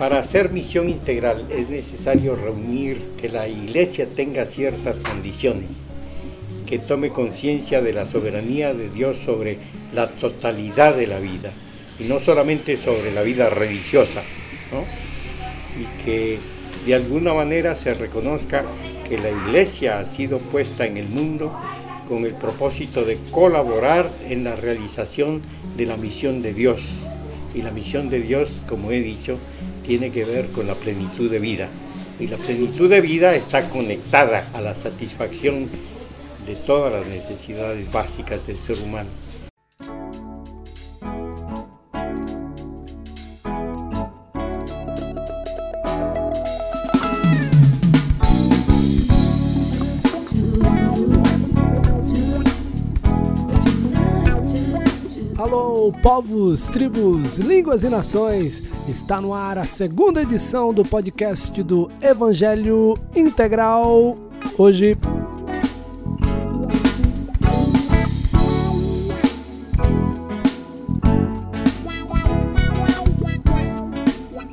Para hacer misión integral es necesario reunir que la Iglesia tenga ciertas condiciones, que tome conciencia de la soberanía de Dios sobre la totalidad de la vida y no solamente sobre la vida religiosa, y que de alguna manera se reconozca que la Iglesia ha sido puesta en el mundo con el propósito de colaborar en la realización de la misión de Dios. Y la misión de Dios, como he dicho, tiene que ver con la plenitud de vida. Y la plenitud de vida está conectada a la satisfacción de todas las necesidades básicas del ser humano. Alô, povos, tribos, línguas e nações! Está no ar a segunda edição do podcast do Evangelho Integral. Hoje.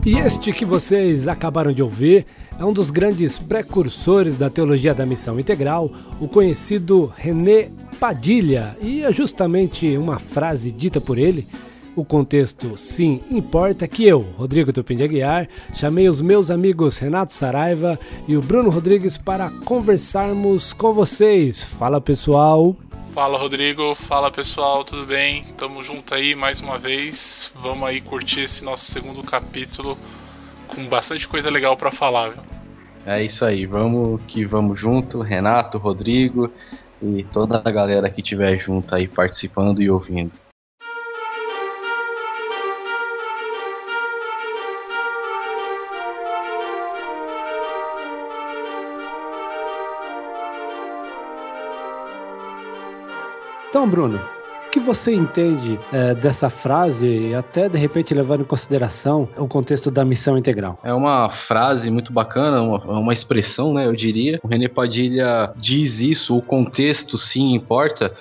E este que vocês acabaram de ouvir é um dos grandes precursores da teologia da missão integral, o conhecido René Padilha, e é justamente uma frase dita por ele. O contexto, sim, importa que eu, Rodrigo Tupim de Aguiar, chamei os meus amigos Renato Saraiva e o Bruno Rodrigues para conversarmos com vocês. Fala pessoal! Fala Rodrigo, fala pessoal, tudo bem? Tamo junto aí mais uma vez. Vamos aí curtir esse nosso segundo capítulo com bastante coisa legal para falar. Viu? É isso aí, vamos que vamos junto, Renato, Rodrigo e toda a galera que estiver junto aí participando e ouvindo. Então, Bruno, que você entende é, dessa frase, até de repente levando em consideração o contexto da missão integral? É uma frase muito bacana, uma, uma expressão, né? Eu diria. O René Padilha diz isso, o contexto sim importa,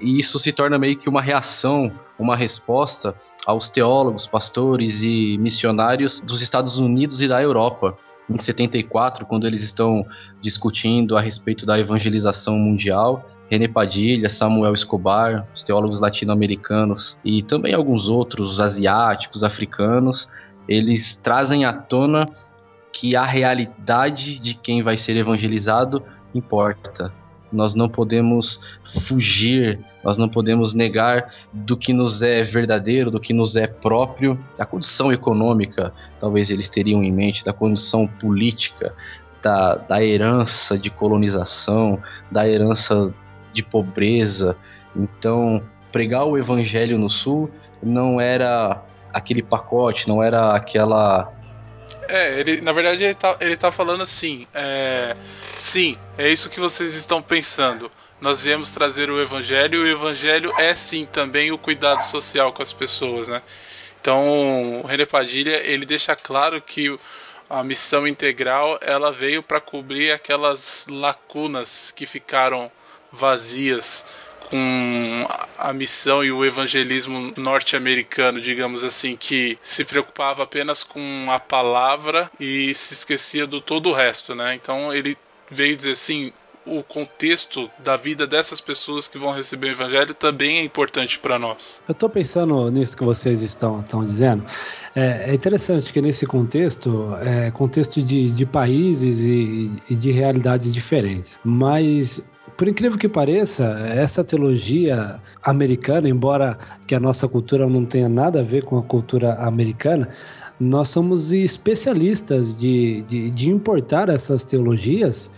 e isso se torna meio que uma reação, uma resposta aos teólogos, pastores e missionários dos Estados Unidos e da Europa. Em 74, quando eles estão discutindo a respeito da evangelização mundial, René Padilha, Samuel Escobar, os teólogos latino-americanos e também alguns outros asiáticos, africanos, eles trazem à tona que a realidade de quem vai ser evangelizado importa. Nós não podemos fugir, nós não podemos negar do que nos é verdadeiro, do que nos é próprio. A condição econômica, talvez eles teriam em mente, da condição política, da, da herança de colonização, da herança de pobreza. Então, pregar o evangelho no sul não era aquele pacote, não era aquela. É, ele, na verdade ele tá, ele tá falando assim: é, sim, é isso que vocês estão pensando. Nós viemos trazer o evangelho e o evangelho é sim também o cuidado social com as pessoas, né? Então, o René Padilha, ele deixa claro que a missão integral ela veio para cobrir aquelas lacunas que ficaram vazias com a missão e o evangelismo norte-americano, digamos assim, que se preocupava apenas com a palavra e se esquecia do todo o resto, né? Então ele veio dizer assim, o contexto da vida dessas pessoas que vão receber o evangelho também é importante para nós. Eu estou pensando nisso que vocês estão, estão dizendo. É, é interessante que nesse contexto, é contexto de, de países e, e de realidades diferentes, mas por incrível que pareça, essa teologia americana, embora que a nossa cultura não tenha nada a ver com a cultura americana, nós somos especialistas de, de, de importar essas teologias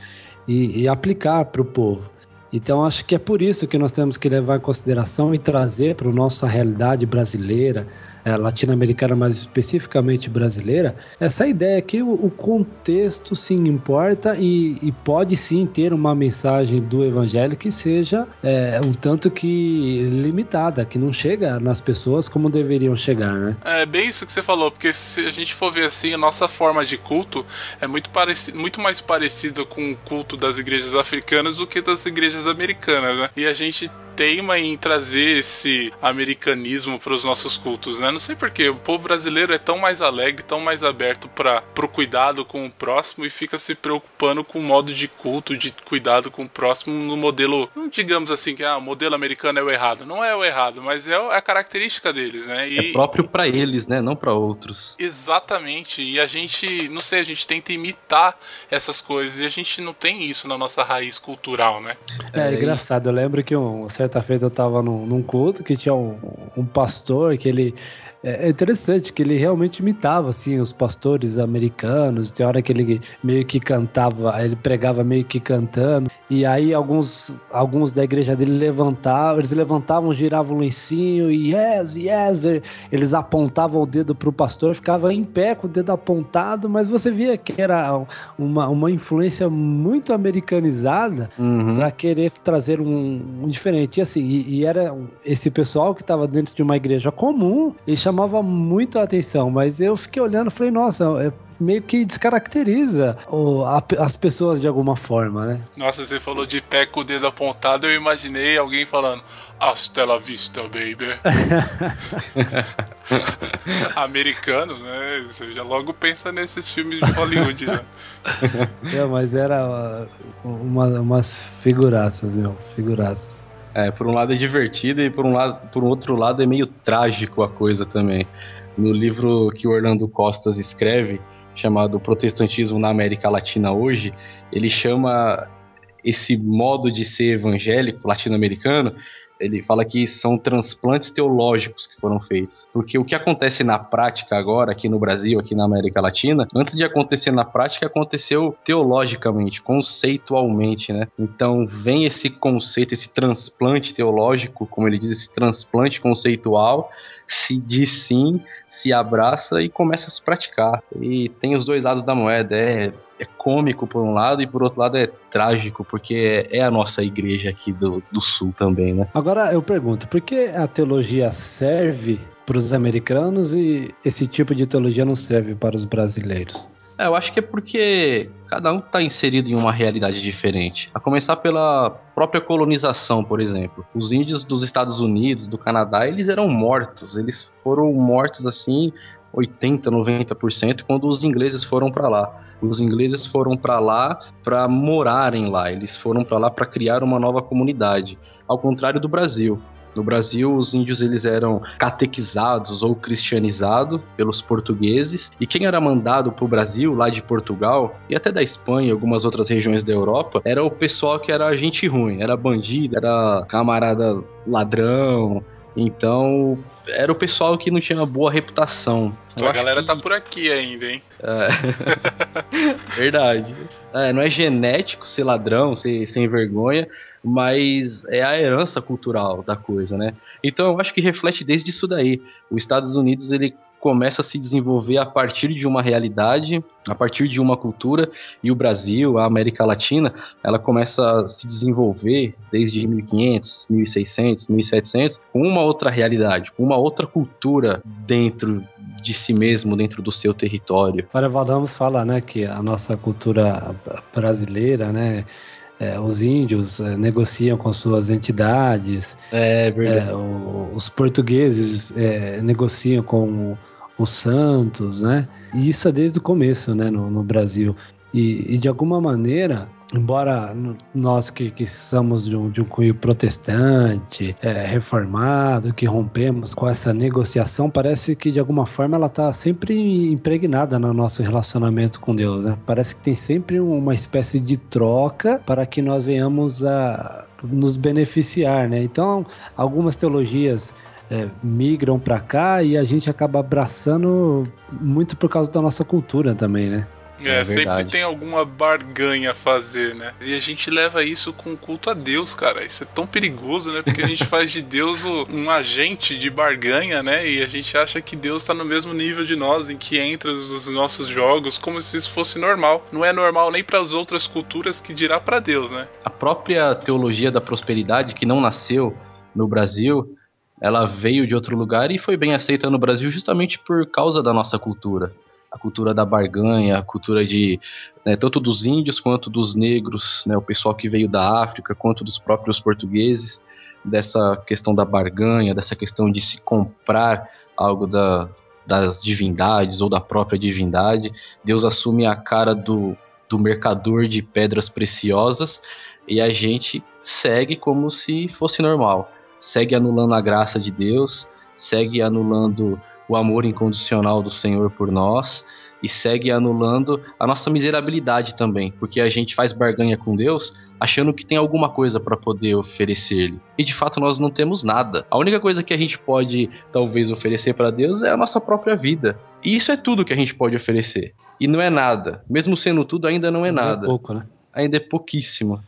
e, e aplicar para o povo. Então acho que é por isso que nós temos que levar em consideração e trazer para a nossa realidade brasileira, é, latino-americana, mas especificamente brasileira, essa ideia que o, o contexto sim importa e, e, pode sim ter uma mensagem do evangelho que seja é, um tanto que limitada, que não chega nas pessoas como deveriam chegar, né? É bem isso que você falou, porque se a gente for ver assim, a nossa forma de culto é muito, parecido, muito mais parecida com o culto das igrejas africanas do que das igrejas americanas, né? E a gente teima em trazer esse americanismo para os nossos cultos, né? Não sei porquê, o povo brasileiro é tão mais alegre, tão mais aberto para pro cuidado com o próximo e fica se preocupando com o modo de culto, de cuidado com o próximo no modelo, digamos assim, que ah, o modelo americano é o errado. Não é o errado, mas é a característica deles, né? E... É próprio para eles, né? Não para outros. Exatamente. E a gente, não sei, a gente tenta imitar essas coisas e a gente não tem isso na nossa raiz cultural, né? É, é engraçado. Eu lembro que um, certa feita eu tava num, num culto que tinha um, um pastor que ele é, é interessante que ele realmente imitava assim os pastores americanos. Tem hora que ele meio que cantava, ele pregava meio que cantando. E aí alguns alguns da igreja dele levantavam, eles levantavam, giravam o lencinho e yes, yes, eles apontavam o dedo pro pastor, ficava em pé com o dedo apontado, mas você via que era uma, uma influência muito americanizada uhum. para querer trazer um, um diferente. E assim, e, e era esse pessoal que estava dentro de uma igreja comum, e chamava chamava muito a atenção, mas eu fiquei olhando e falei, nossa, é meio que descaracteriza o, a, as pessoas de alguma forma, né? Nossa, você falou de pé com o dedo apontado, eu imaginei alguém falando Hasta la vista, baby. Americano, né? Você já logo pensa nesses filmes de Hollywood já. É, mas era uma, umas figuraças, meu, figuraças. É, por um lado é divertido e por um, lado, por outro lado é meio trágico a coisa também. No livro que o Orlando Costas escreve, chamado Protestantismo na América Latina Hoje, ele chama esse modo de ser evangélico latino-americano ele fala que são transplantes teológicos que foram feitos. Porque o que acontece na prática agora, aqui no Brasil, aqui na América Latina, antes de acontecer na prática, aconteceu teologicamente, conceitualmente, né? Então vem esse conceito, esse transplante teológico, como ele diz, esse transplante conceitual, se diz sim, se abraça e começa a se praticar. E tem os dois lados da moeda, é é cômico por um lado e por outro lado é trágico, porque é, a nossa igreja aqui do, do sul também, né? Agora eu pergunto, por que a teologia serve para os americanos e esse tipo de teologia não serve para os brasileiros? É, eu acho que é porque cada um está inserido em uma realidade diferente. A começar pela própria colonização, por exemplo. Os índios dos Estados Unidos, do Canadá, eles eram mortos. Eles foram mortos assim 80, 90% quando os ingleses foram para lá. Os ingleses foram para lá para morarem lá, eles foram para lá para criar uma nova comunidade, ao contrário do Brasil. No Brasil, os índios eles eram catequizados ou cristianizados pelos portugueses, e quem era mandado para o Brasil, lá de Portugal, e até da Espanha e algumas outras regiões da Europa, era o pessoal que era gente ruim, era bandido, era camarada ladrão. Então, era o pessoal que não tinha uma boa reputação. a galera que... tá por aqui ainda, hein? É. Verdade. É, não é genético ser ladrão, ser sem vergonha, mas é a herança cultural da coisa, né? Então eu acho que reflete desde isso daí. Os Estados Unidos ele começa a se desenvolver a partir de uma realidade, a partir de uma cultura, e o Brasil, a América Latina, ela começa a se desenvolver desde 1500, 1600, 1700, com uma outra realidade, com uma outra cultura dentro de si mesmo, dentro do seu território. Para Valdamos fala, né, que a nossa cultura brasileira, né, é, os índios é, negociam com suas entidades. É verdade. É, o, os portugueses é, negociam com os santos, né? E isso é desde o começo, né, no, no Brasil. E, e, de alguma maneira, embora nós que, que somos de um, de um cunho protestante, é, reformado, que rompemos com essa negociação, parece que de alguma forma ela está sempre impregnada no nosso relacionamento com Deus, né? Parece que tem sempre uma espécie de troca para que nós venhamos a nos beneficiar, né? Então, algumas teologias é, migram para cá e a gente acaba abraçando muito por causa da nossa cultura também, né? É, é sempre tem alguma barganha a fazer, né? E a gente leva isso com culto a Deus, cara. Isso é tão perigoso, né? Porque a gente faz de Deus um agente de barganha, né? E a gente acha que Deus tá no mesmo nível de nós, em que entra os nossos jogos, como se isso fosse normal. Não é normal nem para as outras culturas que dirá para Deus, né? A própria teologia da prosperidade, que não nasceu no Brasil, ela veio de outro lugar e foi bem aceita no Brasil justamente por causa da nossa cultura. a cultura da barganha, a cultura de né, tanto dos índios quanto dos negros, né, o pessoal que veio da África, quanto dos próprios portugueses, dessa questão da barganha, dessa questão de se comprar algo da, das divindades ou da própria divindade. Deus assume a cara do, do mercador de pedras preciosas e a gente segue como se fosse normal. Segue anulando a graça de Deus, segue anulando o amor incondicional do Senhor por nós e segue anulando a nossa miserabilidade também, porque a gente faz barganha com Deus achando que tem alguma coisa para poder oferecer-lhe. E de fato nós não temos nada. A única coisa que a gente pode talvez oferecer para Deus é a nossa própria vida. E isso é tudo que a gente pode oferecer. E não é nada. Mesmo sendo tudo, ainda não é ainda é nada. É pouco, né? Ainda é pouquíssimo.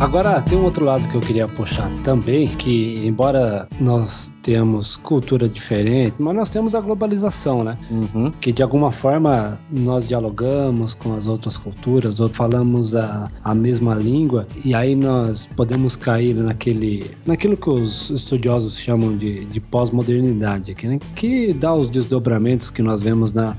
Agora, tem um outro lado que eu queria puxar também, que embora nós tenhamos cultura diferente, mas nós temos a globalização, né? Uhum. Que de alguma forma nós dialogamos com as outras culturas, ou falamos a, a mesma língua, e aí nós podemos cair naquele, naquilo que os estudiosos chamam de, de pós-modernidade, que, né? que dá os desdobramentos que nós vemos na,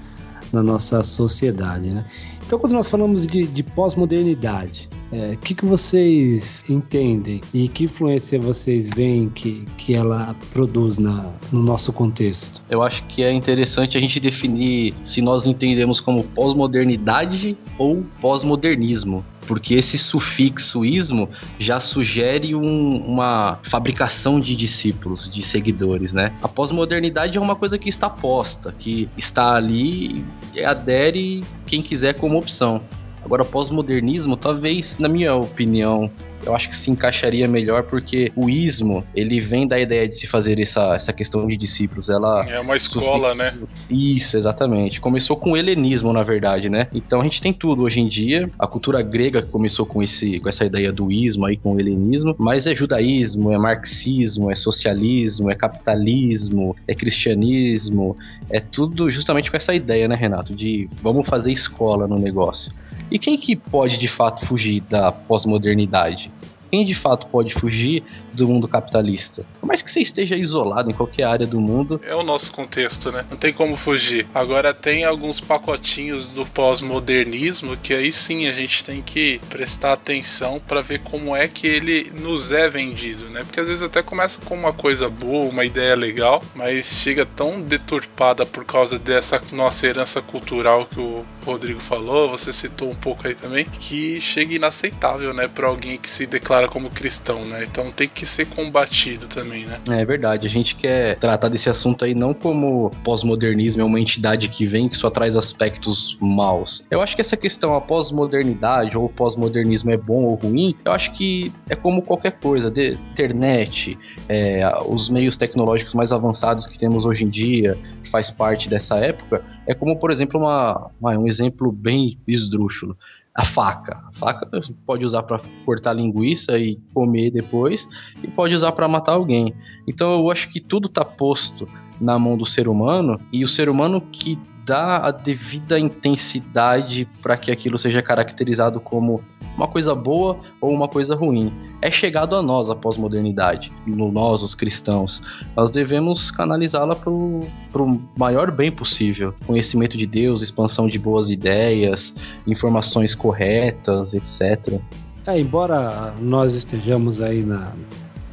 na nossa sociedade, né? Então, quando nós falamos de, de pós-modernidade, o é, que, que vocês entendem e que influência vocês veem que, que ela produz na, no nosso contexto? Eu acho que é interessante a gente definir se nós entendemos como pós-modernidade ou pós-modernismo porque esse sufixo ismo já sugere um, uma fabricação de discípulos, de seguidores, né? A pós-modernidade é uma coisa que está posta, que está ali e adere quem quiser como opção. Agora, pós-modernismo, talvez, na minha opinião, eu acho que se encaixaria melhor porque o ismo, ele vem da ideia de se fazer essa, essa questão de discípulos. Ela é uma escola, né? Isso, exatamente. Começou com o helenismo, na verdade, né? Então a gente tem tudo hoje em dia. A cultura grega começou com, esse, com essa ideia do ismo aí, com o helenismo, mas é judaísmo, é marxismo, é socialismo, é capitalismo, é cristianismo, é tudo justamente com essa ideia, né, Renato? De vamos fazer escola no negócio. E quem que pode de fato fugir da pós-modernidade? Quem de fato pode fugir do mundo capitalista. Por mais que você esteja isolado em qualquer área do mundo. É o nosso contexto, né? Não tem como fugir. Agora tem alguns pacotinhos do pós-modernismo que aí sim a gente tem que prestar atenção para ver como é que ele nos é vendido, né? Porque às vezes até começa com uma coisa boa, uma ideia legal, mas chega tão deturpada por causa dessa nossa herança cultural que o Rodrigo falou, você citou um pouco aí também, que chega inaceitável, né, para alguém que se declara como cristão, né? Então tem que ser combatido também, né? É verdade. A gente quer tratar desse assunto aí não como pós-modernismo é uma entidade que vem que só traz aspectos maus. Eu acho que essa questão, a pós-modernidade ou pós-modernismo é bom ou ruim, eu acho que é como qualquer coisa. De internet, é, os meios tecnológicos mais avançados que temos hoje em dia, que faz parte dessa época, é como, por exemplo, uma, um exemplo bem esdrúxulo a faca. A faca pode usar para cortar linguiça e comer depois, e pode usar para matar alguém. Então eu acho que tudo está posto na mão do ser humano e o ser humano que dá a devida intensidade para que aquilo seja caracterizado como uma coisa boa ou uma coisa ruim. É chegado a nós a pós-modernidade, nós, os cristãos. Nós devemos canalizá-la para o maior bem possível. Conhecimento de Deus, expansão de boas ideias, informações corretas, etc. É, embora nós estejamos aí na,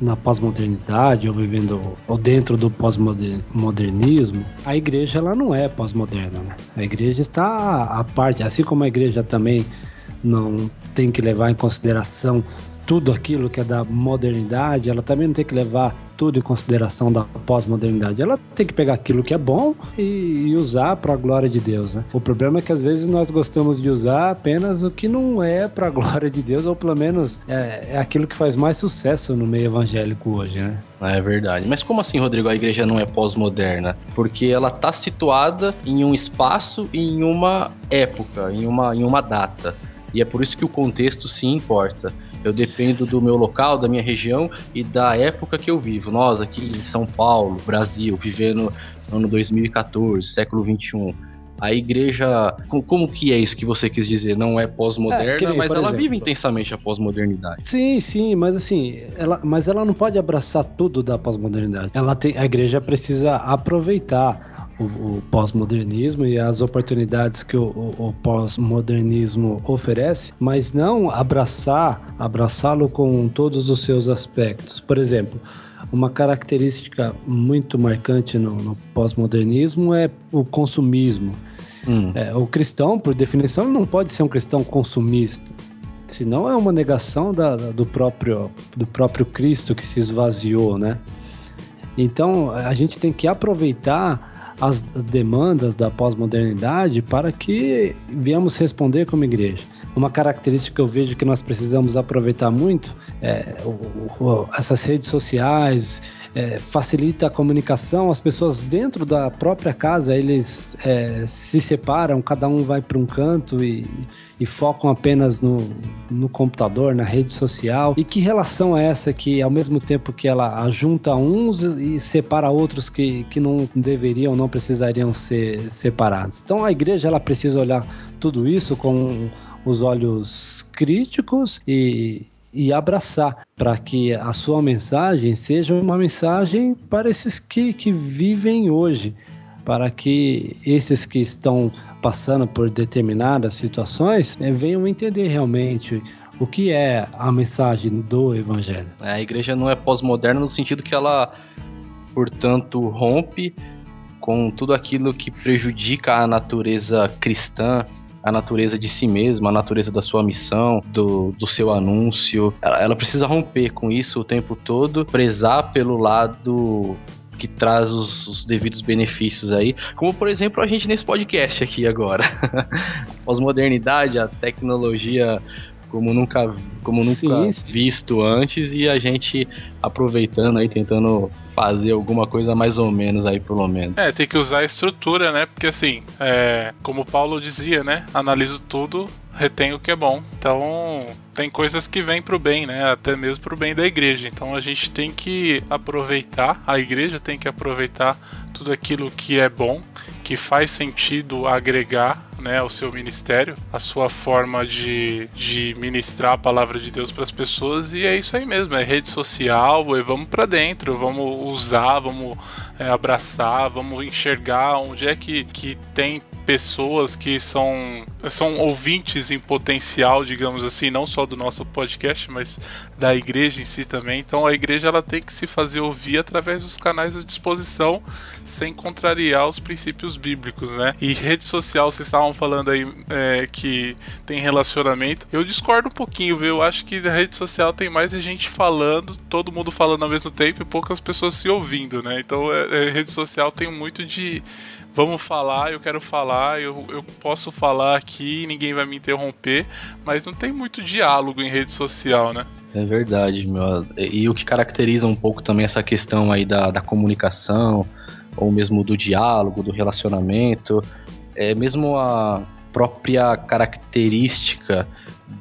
na pós-modernidade ou vivendo ou dentro do pós-modernismo, a igreja ela não é pós-moderna. Né? A igreja está à parte, assim como a igreja também não tem que levar em consideração tudo aquilo que é da modernidade, ela também não tem que levar tudo em consideração da pós-modernidade. Ela tem que pegar aquilo que é bom e, usar para a glória de Deus. Né? O problema é que às vezes nós gostamos de usar apenas o que não é para a glória de Deus, ou pelo menos é, é, aquilo que faz mais sucesso no meio evangélico hoje, né? É verdade. Mas como assim, Rodrigo, a igreja não é pós-moderna? Porque ela está situada em um espaço e em uma época, em uma, em uma data. E é por isso que o contexto sim importa. Eu dependo do meu local, da minha região e da época que eu vivo. Nós aqui em São Paulo, Brasil, vivendo no ano 2014, século 21. a igreja. Como que é isso que você quis dizer? Não é pós-moderna, é, mas ela exemplo, vive intensamente a pós-modernidade. Sim, sim, mas assim, ela, mas ela não pode abraçar tudo da pós-modernidade. Ela tem, a igreja precisa aproveitar o, o pós-modernismo e as oportunidades que o, o, o pós-modernismo oferece, mas não abraçar, abraçá-lo com todos os seus aspectos. Por exemplo, uma característica muito marcante no, no pós-modernismo é o consumismo. Hum. É, o cristão, por definição, não pode ser um cristão consumista. Senão é uma negação da, do, próprio, do próprio Cristo que se esvaziou, né? Então a gente tem que aproveitar as demandas da pós-modernidade para que viemos responder como igreja. Uma característica que eu vejo que nós precisamos aproveitar muito é o, o, essas redes sociais, é, facilita a comunicação, as pessoas dentro da própria casa, eles é, se separam, cada um vai para um canto e, e, focam apenas no, no computador, na rede social. E que relação é essa que, ao mesmo tempo que ela junta uns e separa outros que, que não deveriam, não precisariam ser separados? Então a igreja ela precisa olhar tudo isso com os olhos críticos e, e abraçar, para que a sua mensagem seja uma mensagem para esses que, que vivem hoje, para que esses que estão passando por determinadas situações né, venham entender realmente o que é a mensagem do Evangelho. É, a igreja não é pós-moderna no sentido que ela, portanto, rompe com tudo aquilo que prejudica a natureza cristã a natureza de si mesma, a natureza da sua missão, do, do seu anúncio. Ela, ela precisa romper com isso o tempo todo, prezar pelo lado que traz os, os, devidos benefícios aí, como por exemplo a gente nesse podcast aqui agora. Pós-modernidade, a tecnologia como nunca, como nunca sim, visto antes e a gente aproveitando aí, tentando fazer alguma coisa mais ou menos aí, pelo menos. É, tem que usar a estrutura, né? Porque assim, é, como o Paulo dizia, né? Analiso tudo, retenho o que é bom. Então, tem coisas que vêm pro bem, né? Até mesmo pro bem da igreja. Então, a gente tem que aproveitar, a igreja tem que aproveitar tudo aquilo que é bom, que faz sentido agregar né, o seu ministério, a sua forma de, de ministrar a palavra de Deus para as pessoas e é isso aí mesmo, é rede social, é vamos para dentro, vamos usar, vamos é, abraçar, vamos enxergar onde é que, que tem pessoas que são, são ouvintes em potencial, digamos assim, não só do nosso podcast, mas da igreja em si também. Então a igreja ela tem que se fazer ouvir através dos canais à disposição, sem contrariar os princípios bíblicos, né? E rede social, vocês estavam falando aí é, que tem relacionamento. Eu discordo um pouquinho, viu? Eu acho que a rede social tem mais a gente falando, todo mundo falando ao mesmo tempo e poucas pessoas se ouvindo, né? Então é, é, rede social tem muito de vamos falar, eu quero falar, eu, eu posso falar aqui, ninguém vai me interromper, mas não tem muito diálogo em rede social, né? É verdade, meu. E, e o que caracteriza um pouco também essa questão aí da, da comunicação, ou mesmo do diálogo, do relacionamento, é mesmo a própria característica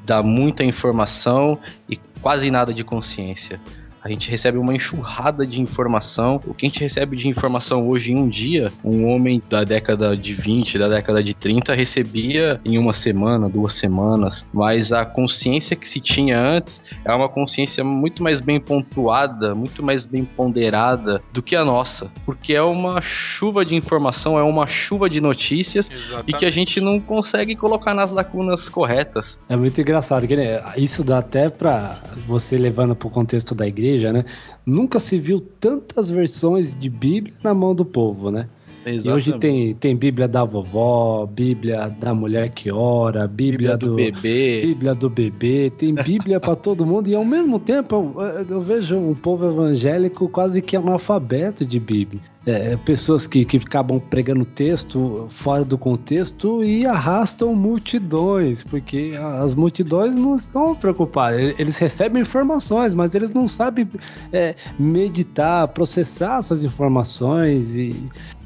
da muita informação e quase nada de consciência a gente recebe uma enxurrada de informação. O que a gente recebe de informação hoje em um dia, um homem da década de 20, da década de 30 recebia em uma semana, duas semanas, mas a consciência que se tinha antes é uma consciência muito mais bem pontuada, muito mais bem ponderada do que a nossa, porque é uma chuva de informação, é uma chuva de notícias Exatamente. e que a gente não consegue colocar nas lacunas corretas. É muito engraçado, que né, isso dá até para você levando para o contexto da igreja igreja, né? Nunca se viu tantas versões de Bíblia na mão do povo, né? Exatamente. E hoje tem, tem Bíblia da vovó, Bíblia da mulher que ora, Bíblia, Bíblia do, do, bebê, Bíblia do bebê, tem Bíblia para todo mundo e ao mesmo tempo eu, eu, vejo um povo evangélico quase que analfabeto de Bíblia é, pessoas que, que acabam pregando texto fora do contexto e arrastam multidões, porque as multidões não estão preocupadas. Eles recebem informações, mas eles não sabem é, meditar, processar essas informações e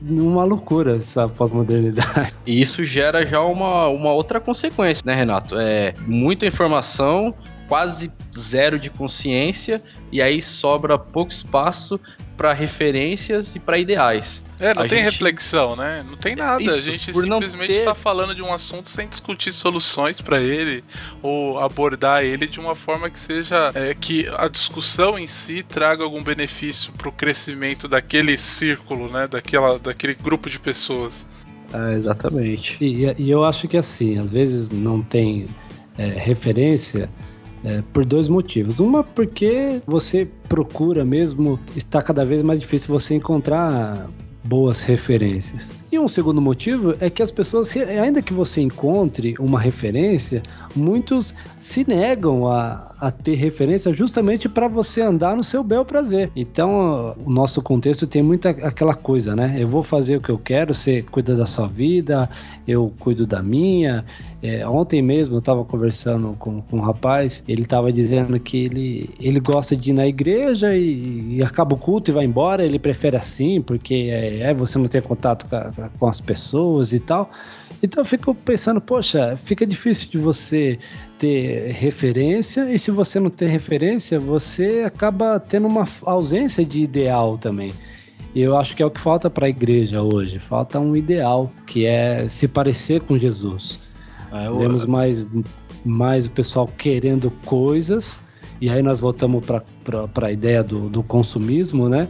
uma loucura essa pós-modernidade. E isso gera já uma, uma outra consequência, né, Renato? É muita informação quase zero de consciência e aí sobra pouco espaço para referências e para ideais. É, não a tem gente... reflexão, né? Não tem nada. Isso, a gente simplesmente ter- está falando de um assunto sem discutir soluções para ele ou abordar ele de uma forma que seja é, que a discussão em si traga algum benefício para o crescimento daquele círculo, né? Daquela, daquele grupo de pessoas. É, exatamente. E, e eu acho que assim, às vezes não tem é, referência é, por dois motivos. Uma, porque você procura mesmo, está cada vez mais difícil você encontrar boas referências. E um segundo motivo é que as pessoas, ainda que você encontre uma referência, muitos se negam a, a ter referência justamente para você andar no seu bel prazer. Então, o nosso contexto tem muita aquela coisa, né? Eu vou fazer o que eu quero, você cuida da sua vida, eu cuido da minha. É, ontem mesmo eu estava conversando com, com um rapaz, ele estava dizendo que ele, ele gosta de ir na igreja e, e acaba o culto e vai embora, ele prefere assim, porque é, é você não ter contato com, com as pessoas e tal. Então eu fico pensando, poxa, fica difícil de você ter referência, e se você não ter referência, você acaba tendo uma ausência de ideal também. E eu acho que é o que falta para a igreja hoje. Falta um ideal, que é se parecer com Jesus. É, o- Vemos mais, mais o pessoal querendo coisas, e aí nós voltamos para a ideia do, do consumismo, né?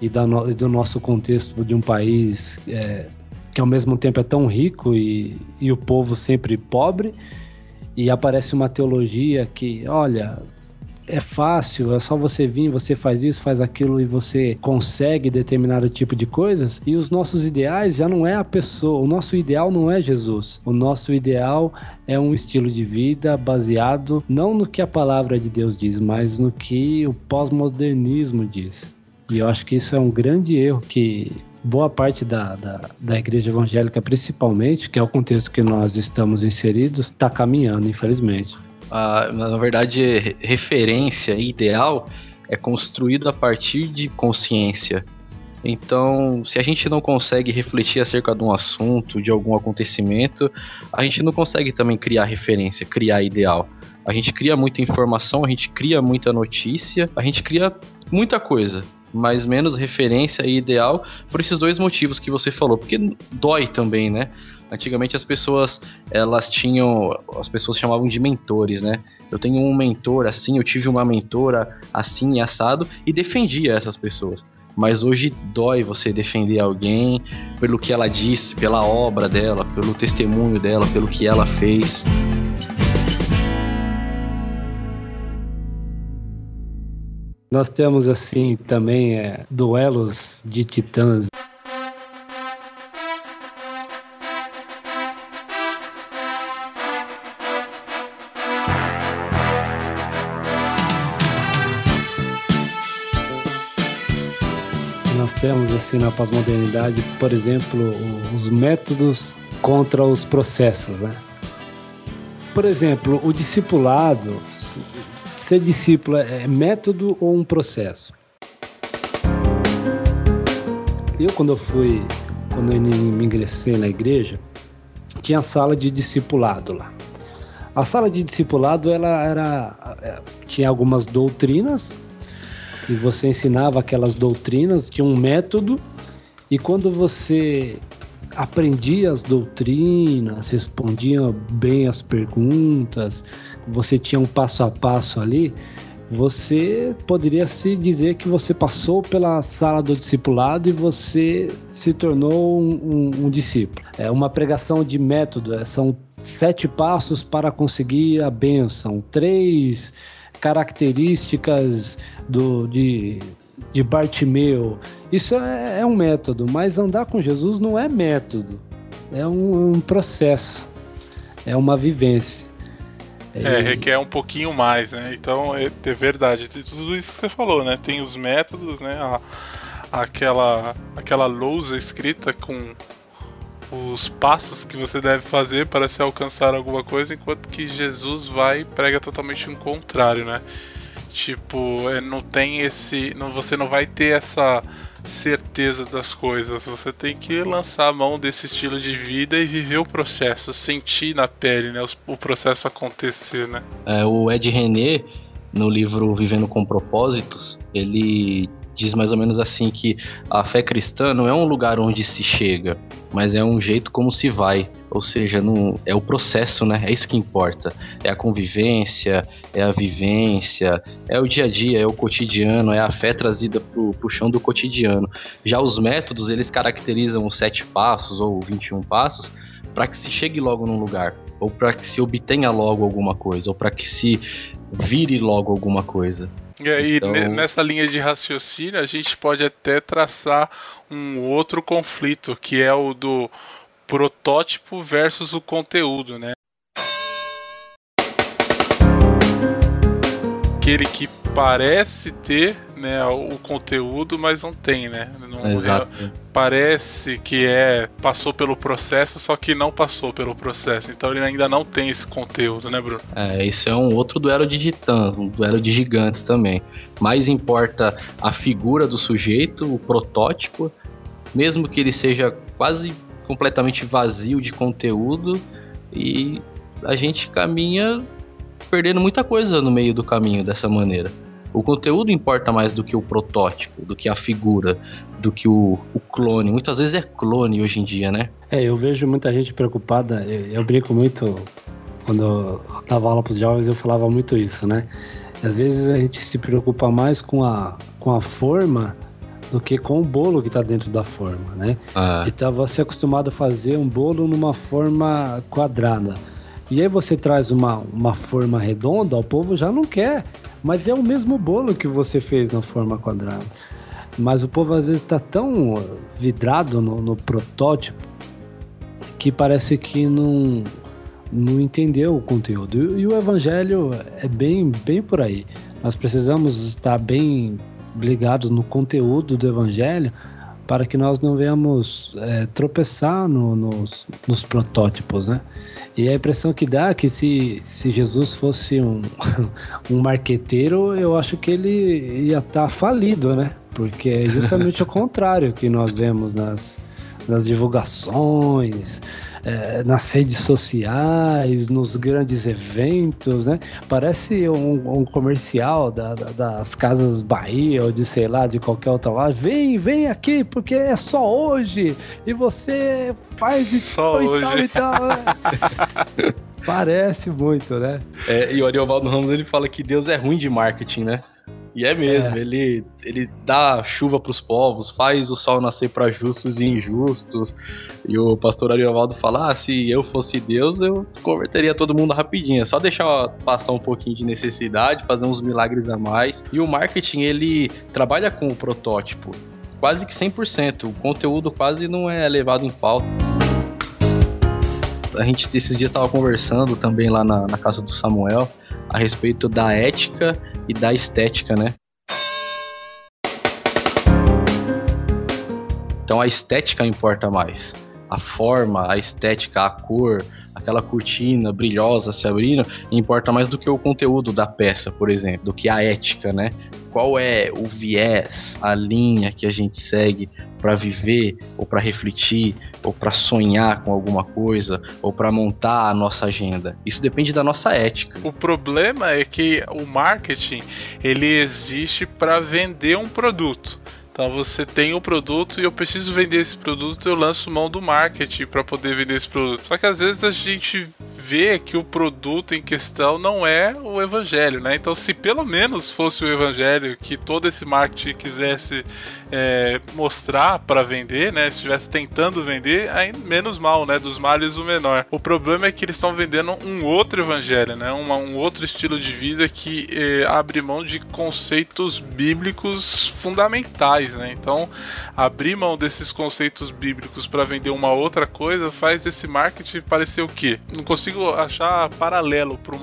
E da no- do nosso contexto de um país é, que ao mesmo tempo é tão rico e, e o povo sempre pobre. E aparece uma teologia que, olha, é fácil, é só você vir, você faz isso, faz aquilo e você consegue determinado tipo de coisas. E os nossos ideais já não é a pessoa, o nosso ideal não é Jesus. O nosso ideal é um estilo de vida baseado não no que a palavra de Deus diz, mas no que o pós-modernismo diz. E eu acho que isso é um grande erro que boa parte da, da, da igreja evangélica, principalmente, que é o contexto que nós estamos inseridos, está caminhando, infelizmente. Na verdade, re- referência ideal é construído a partir de consciência. Então, se a gente não consegue refletir acerca de um assunto, de algum acontecimento, a gente não consegue também criar referência, criar ideal. A gente cria muita informação, a gente cria muita notícia, a gente cria muita coisa, mas menos referência e ideal por esses dois motivos que você falou, porque dói também, né? Antigamente as pessoas, elas tinham, as pessoas chamavam de mentores, né? Eu tenho um mentor assim, eu tive uma mentora assim e assado e defendia essas pessoas. Mas hoje dói você defender alguém pelo que ela disse, pela obra dela, pelo testemunho dela, pelo que ela fez. Nós temos assim também é, duelos de titãs. Nós temos assim na pós-modernidade, por exemplo, os métodos contra os processos, né? Por exemplo, o discipulado, ser discípulo é método ou um processo? Eu, quando eu fui, quando eu me ingressei na igreja, tinha a sala de discipulado lá. A sala de discipulado, ela era, tinha algumas doutrinas e você ensinava aquelas doutrinas, tinha um método e quando você aprendia as doutrinas, respondia bem as perguntas, você tinha um passo a passo ali, você poderia se dizer que você passou pela sala do discipulado e você se tornou um, um, um discípulo. É uma pregação de método, é, são sete passos para conseguir a bênção, três características do, de, de Bartimeu. Isso é, é, um método, mas andar com Jesus não é método, é um, um processo, é uma vivência. É, requer um pouquinho mais, né? Então, é, é verdade. Tudo isso que você falou, né? Tem os métodos, né? A, aquela, aquela lousa escrita com os passos que você deve fazer para se alcançar alguma coisa, enquanto que Jesus vai e prega totalmente o contrário, né? Tipo, é, não tem esse. Não, você não vai ter essa certeza das coisas. Você tem que lançar a mão desse estilo de vida e viver o processo, sentir na pele, né? O, processo acontecer, né? É, o Ed René, no livro Vivendo com Propósitos, ele diz mais ou menos assim que a fé cristã não é um lugar onde se chega, mas é um jeito como se vai. Ou seja, não, é o processo, né? É isso que importa. É a convivência, é a vivência, é o dia a dia, é o cotidiano, é a fé trazida pro, pro chão do cotidiano. Já os métodos, eles caracterizam os sete passos ou 21 passos para que se chegue logo num lugar, ou para que se obtenha logo alguma coisa, ou para que se vire logo alguma coisa. E aí, então... nessa linha de raciocínio, a gente pode até traçar um outro conflito, que é o do protótipo versus o conteúdo, né? Aquele que parece ter né, o conteúdo, mas não tem, né? Não, Exato. É, parece que é passou pelo processo, só que não passou pelo processo. Então ele ainda não tem esse conteúdo, né, Bruno? É, isso é um outro duelo de titãs, um duelo de gigantes também. Mais importa a figura do sujeito, o protótipo, mesmo que ele seja quase completamente vazio de conteúdo e a gente caminha perdendo muita coisa no meio do caminho dessa maneira. O conteúdo importa mais do que o protótipo, do que a figura, do que o, o clone. Muitas vezes é clone hoje em dia, né? É, eu vejo muita gente preocupada. Eu, eu brinco muito quando eu dava aula para os jovens, eu falava muito isso, né? Às vezes a gente se preocupa mais com a, com a forma do que com o bolo que está dentro da forma, né? Ah. Então você é acostumado a fazer um bolo numa forma quadrada. E aí você traz uma, uma forma redonda, o povo já não quer. Mas é o mesmo bolo que você fez na forma quadrada. Mas o povo às vezes está tão vidrado no, no, protótipo que parece que não, não entendeu o conteúdo. E, e o evangelho é bem, bem por aí. Nós precisamos estar bem ligados no conteúdo do Evangelho para que nós não venhamos é, tropeçar no, nos, nos, protótipos, né? E a impressão que dá é que se, se Jesus fosse um, um marqueteiro, eu acho que ele ia estar tá falido, né? Porque é justamente o contrário que nós vemos nas, nas divulgações, é, nas redes sociais, nos grandes eventos, né? Parece um, um comercial da, da, das casas Bahia ou de sei lá, de qualquer outra lá. Vem, vem aqui, porque é só hoje e você faz só e tal e tal. Né? Parece muito, né? É, e o Ariovaldo Ramos ele fala que Deus é ruim de marketing, né? E é mesmo, é. Ele, ele dá chuva para os povos, faz o sol nascer para justos e injustos. E o pastor Ariovaldo fala: ah, se eu fosse Deus, eu converteria todo mundo rapidinho. É só deixar passar um pouquinho de necessidade, fazer uns milagres a mais. E o marketing, ele trabalha com o protótipo, quase que 100%. O conteúdo quase não é levado em pauta a gente esses dias estava conversando também lá na, na, casa do Samuel a respeito da ética e da estética, né? Então a estética importa mais. A forma, a estética, a cor, aquela cortina brilhosa se abrindo, importa mais do que o conteúdo da peça, por exemplo, do que a ética, né? Qual é o viés, a linha que a gente segue para viver ou para refletir ou para sonhar com alguma coisa ou para montar a nossa agenda. Isso depende da nossa ética. O problema é que o marketing ele existe para vender um produto. Então você tem o um produto e eu preciso vender esse produto, eu lanço mão do marketing para poder vender esse produto. Só que às vezes a gente vê que o produto em questão não é o evangelho, né? Então, se pelo menos fosse o evangelho que todo esse marketing quisesse é, mostrar para vender, né? Estivesse tentando vender, aí menos mal, né? Dos males o menor. O problema é que eles estão vendendo um outro evangelho, né? Uma, um outro estilo de vida que é, abre mão de conceitos bíblicos fundamentais, né? Então, abrir mão desses conceitos bíblicos para vender uma outra coisa faz esse marketing parecer o quê? Não consigo achar paralelo para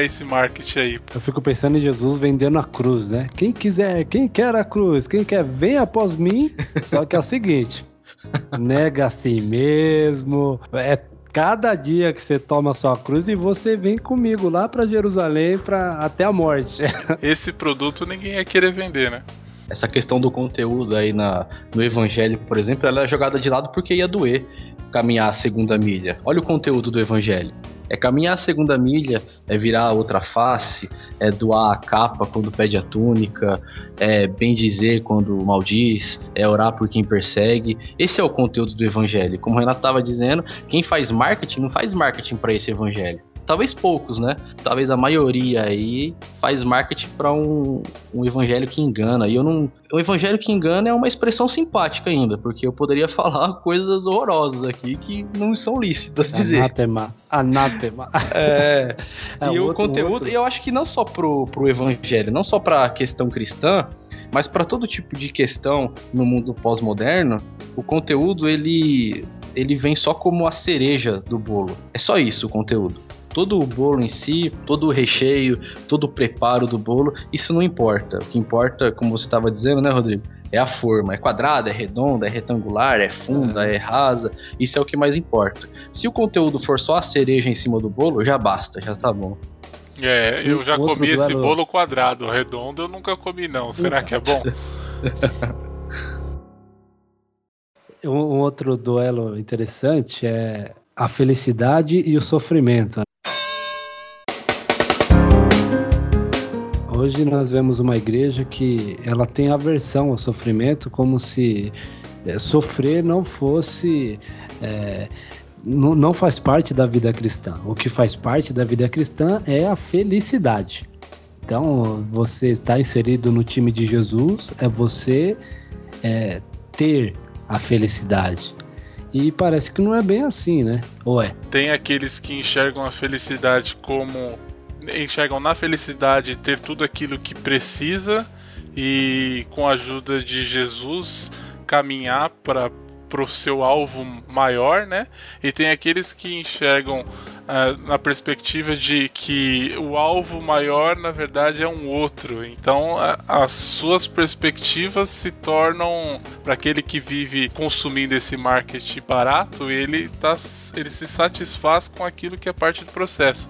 esse marketing aí. Eu fico pensando em Jesus vendendo a cruz, né? Quem quiser, quem quer a cruz, quem quer, vem após mim. Só que é o seguinte: nega a si mesmo, é cada dia que você toma a sua cruz e você vem comigo lá para Jerusalém para até a morte. Esse produto ninguém ia querer vender, né? Essa questão do conteúdo aí na, no evangelho, por exemplo, ela é jogada de lado porque ia doer caminhar a segunda milha. Olha o conteúdo do evangelho. É caminhar a segunda milha, é virar a outra face, é doar a capa quando pede a túnica, é bem dizer quando maldiz, é orar por quem persegue. Esse é o conteúdo do evangelho. Como o Renato estava dizendo, quem faz marketing não faz marketing para esse evangelho talvez poucos, né? Talvez a maioria aí faz marketing para um, um evangelho que engana. E eu não. O evangelho que engana é uma expressão simpática ainda, porque eu poderia falar coisas horrorosas aqui que não são lícitas dizer. Anátema. Anátema. É. é e outro, o conteúdo, outro. eu acho que não só pro, pro evangelho, não só pra questão cristã, mas para todo tipo de questão no mundo pós-moderno, o conteúdo ele ele vem só como a cereja do bolo. É só isso o conteúdo todo o bolo em si, todo o recheio, todo o preparo do bolo, isso não importa. O que importa, como você estava dizendo, né, Rodrigo? É a forma, é quadrada, é redonda, é retangular, é funda, é rasa, isso é o que mais importa. Se o conteúdo for só a cereja em cima do bolo, já basta, já tá bom. É, eu já comi esse bolo quadrado, redondo eu nunca comi não. Será que é bom? um outro duelo interessante é a felicidade e o sofrimento. Hoje nós vemos uma igreja que ela tem aversão ao sofrimento, como se é, sofrer não fosse. É, não, não faz parte da vida cristã. O que faz parte da vida cristã é a felicidade. Então, você está inserido no time de Jesus, é você é, ter a felicidade. E parece que não é bem assim, né? Ou é? Tem aqueles que enxergam a felicidade como enxergam na felicidade ter tudo aquilo que precisa e com a ajuda de Jesus caminhar para o seu alvo maior, né? E tem aqueles que enxergam uh, na perspectiva de que o alvo maior, na verdade, é um outro. Então, uh, as suas perspectivas se tornam para aquele que vive consumindo esse marketing barato, ele tá, ele se satisfaz com aquilo que é parte do processo.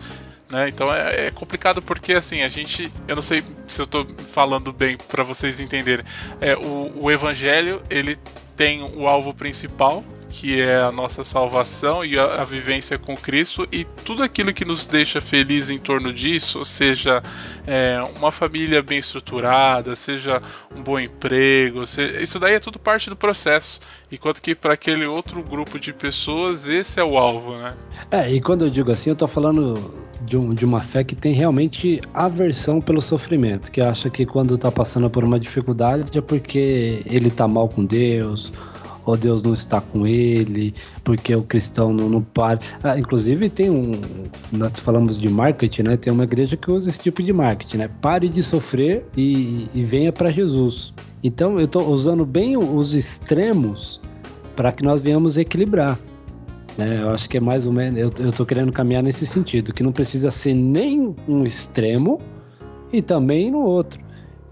Né? Então é, é, complicado porque assim a gente, eu não sei se eu estou falando bem para vocês entenderem. É, o, o evangelho ele tem o alvo principal que é a nossa salvação e a, a, vivência com Cristo e tudo aquilo que nos deixa feliz em torno disso, ou seja, é, uma família bem estruturada, seja um bom emprego, seja, isso daí é tudo parte do processo. Enquanto que para aquele outro grupo de pessoas, esse é o alvo, né? É, e quando eu digo assim, eu tô falando de, um, de uma fé que tem realmente aversão pelo sofrimento, que acha que quando está passando por uma dificuldade é porque ele está mal com Deus, ou Deus não está com ele, porque o cristão não, não para. Ah, inclusive tem um. Nós falamos de marketing, né? Tem uma igreja que usa esse tipo de marketing, né? Pare de sofrer e, e venha para Jesus. Então eu estou usando bem os extremos para que nós venhamos equilibrar. Né? Eu acho que é mais ou menos. Eu, eu tô querendo caminhar nesse sentido, que não precisa ser nem um extremo e também no outro.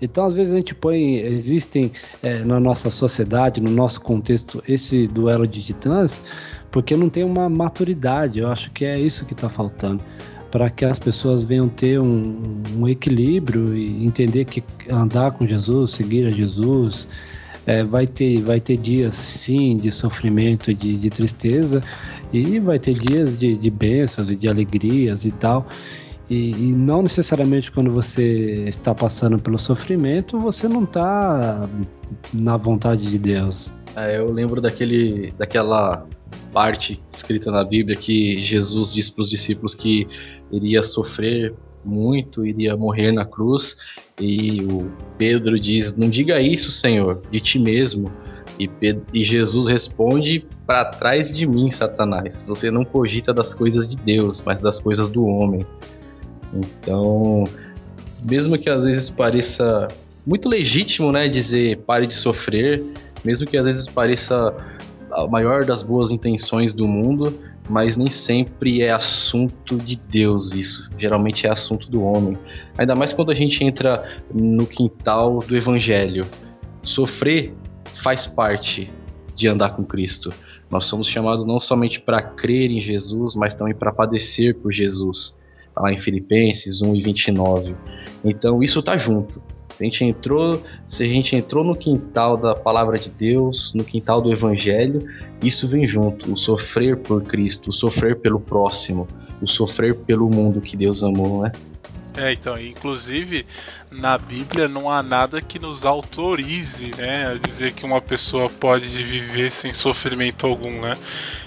Então, às vezes, a gente põe. Existem é, na nossa sociedade, no nosso contexto, esse duelo de titãs, porque não tem uma maturidade. Eu acho que é isso que está faltando. Para que as pessoas venham ter um, um, equilíbrio e entender que andar com Jesus, seguir a Jesus, é, vai, ter, vai ter dias sim de sofrimento, de, de tristeza, e vai ter dias de, de bênçãos e de alegrias e tal. E, e, não necessariamente quando você está passando pelo sofrimento, você não está na vontade de Deus. É, eu lembro daquele, daquela parte escrita na Bíblia que Jesus disse para os discípulos que iria sofrer muito, iria morrer na cruz. E o Pedro diz: Não diga isso, Senhor, de ti mesmo. E, Pedro, e Jesus responde: Para trás de mim, Satanás. Você não cogita das coisas de Deus, mas das coisas do homem. Então, mesmo que às vezes pareça muito legítimo, né, dizer pare de sofrer, mesmo que às vezes pareça a maior das boas intenções do mundo, mas nem sempre é assunto de Deus isso. Geralmente é assunto do homem. Ainda mais quando a gente entra no quintal do evangelho. Sofrer faz parte de andar com Cristo. Nós somos chamados não somente para crer em Jesus, mas também para padecer por Jesus. Está lá em Filipenses 1 e 29. Então isso está junto. A gente entrou, se a gente entrou no quintal da palavra de Deus, no quintal do evangelho, isso vem junto, o sofrer por Cristo, o sofrer pelo próximo, o sofrer pelo mundo que Deus amou, né? É, então, inclusive na Bíblia não há nada que nos autorize, né, a dizer que uma pessoa pode viver sem sofrimento algum, né?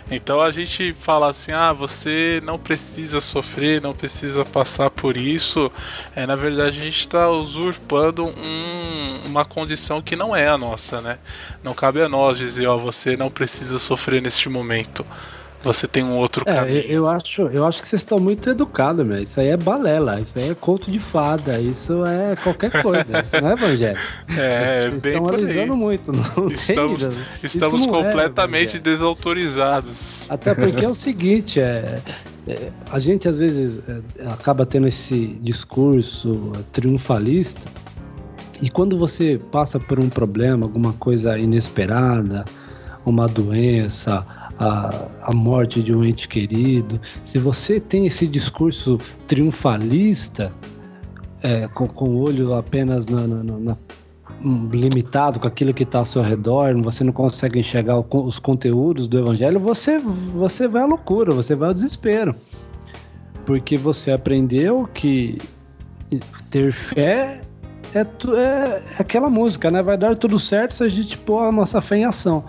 Então a gente fala assim, ah, você não precisa sofrer, não precisa passar por isso. É, na verdade a gente está usurpando um, uma condição que não é a nossa, né? Não cabe a nós dizer, ó, você não precisa sofrer neste momento você tem um outro é, caminho. Eu acho, eu acho que vocês estão muito educados, meu. Isso aí é balela, isso aí é conto de fada, isso é qualquer coisa, isso não é evangelho. É, vocês bem estão por alisando muito, não estamos, tem, estamos é completamente é desautorizados. Até porque é o seguinte, é, é, a gente às vezes é, acaba tendo esse discurso triunfalista e quando você passa por um problema, alguma coisa inesperada, uma doença, a, a morte de um ente querido, se você tem esse discurso triunfalista, é, com, com o olho apenas na, na, na limitado com aquilo que está ao seu redor, você não consegue enxergar os conteúdos do evangelho, você, você vai à loucura, você vai ao desespero. Porque você aprendeu que ter fé é, é, aquela música, né? Vai dar tudo certo se a gente pôr a nossa fé em ação.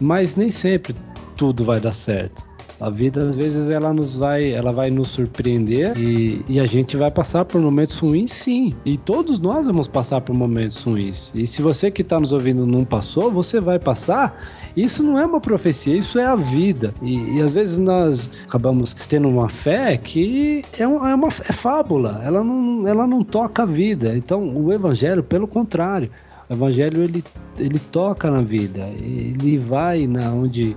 Mas nem sempre tudo vai dar certo. A vida às vezes ela nos vai, ela vai nos surpreender e, e, a gente vai passar por momentos ruins, sim. E todos nós vamos passar por momentos ruins. E se você que está nos ouvindo não passou, você vai passar. Isso não é uma profecia, isso é a vida. E, e às vezes nós acabamos tendo uma fé que é, é uma é fábula. Ela não, ela não toca a vida. Então o evangelho, pelo contrário, o evangelho ele, ele toca na vida, ele vai na onde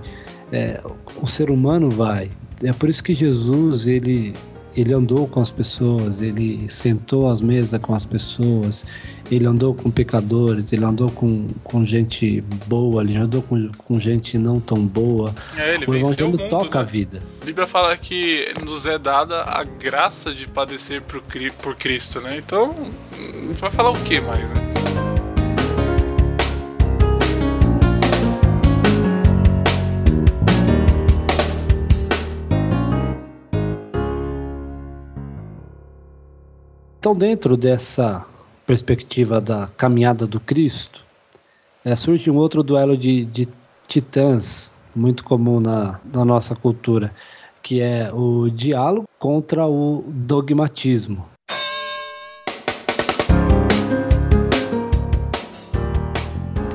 é, o ser humano vai. É por isso que Jesus ele ele andou com as pessoas, ele sentou às mesas com as pessoas, ele andou com pecadores, ele andou com, com gente boa, ele andou com, com gente não tão boa. É, ele o evangelho mundo, toca né? a vida. A Bíblia fala que nos é dada a graça de padecer por, por Cristo, né? Então, vai falar o que mais, né? Então, dentro dessa perspectiva da caminhada do Cristo, é, surge um outro duelo de, de titãs, muito comum na, na nossa cultura, que é o diálogo contra o dogmatismo.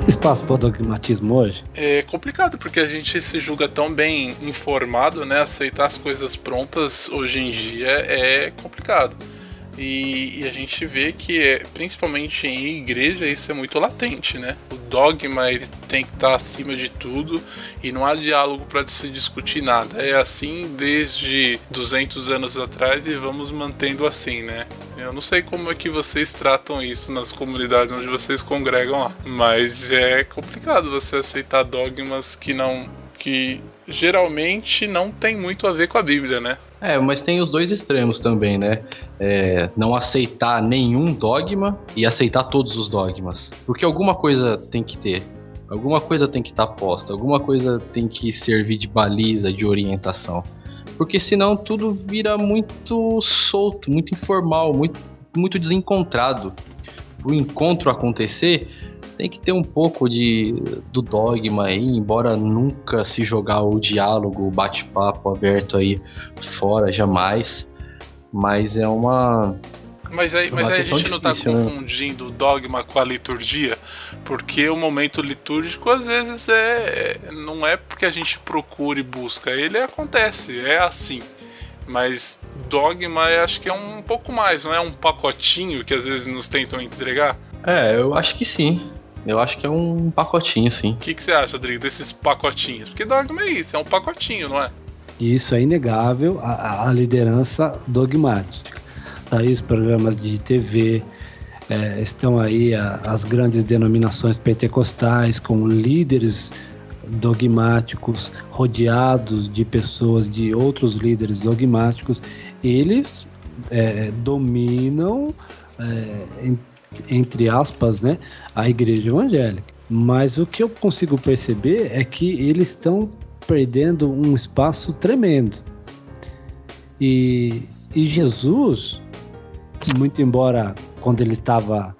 espaço para o dogmatismo hoje? É complicado porque a gente se julga tão bem informado, né? Aceitar as coisas prontas hoje em dia é complicado. E, e, a gente vê que, é, principalmente em igreja, isso é muito latente, né? O dogma ele tem que estar acima de tudo e não há diálogo para se discutir nada. É assim desde 200 anos atrás e vamos mantendo assim, né? Eu não sei como é que vocês tratam isso nas comunidades onde vocês congregam lá, mas é complicado você aceitar dogmas que não que geralmente não tem muito a ver com a Bíblia, né? É, mas tem os dois extremos também, né? É, não aceitar nenhum dogma e aceitar todos os dogmas. Porque alguma coisa tem que ter. Alguma coisa tem que estar tá posta. Alguma coisa tem que servir de baliza, de orientação. Porque senão tudo vira muito solto, muito informal, muito, muito desencontrado. O encontro acontecer tem que ter um pouco de do dogma aí, embora nunca se jogar o diálogo, o bate-papo aberto aí fora, jamais. Mas é uma. Mas aí, mas aí a gente não está né? confundindo o dogma com a liturgia, porque o momento litúrgico às vezes é não é porque a gente procura e busca, ele acontece, é assim. Mas dogma eu acho que é um pouco mais, não é um pacotinho que às vezes nos tentam entregar? É, eu acho que sim. Eu acho que é um pacotinho, sim. O que, que você acha, Rodrigo, desses pacotinhos? Porque dogma é isso, é um pacotinho, não é? Isso é inegável, a, a liderança dogmática. Daí os programas de TV, é, estão aí a, as grandes denominações pentecostais com líderes dogmáticos, rodeados de pessoas, de outros líderes dogmáticos, eles é, dominam, é, entre aspas, né, a igreja evangélica. Mas o que eu consigo perceber é que eles estão perdendo um espaço tremendo. E, e Jesus, muito embora quando ele estava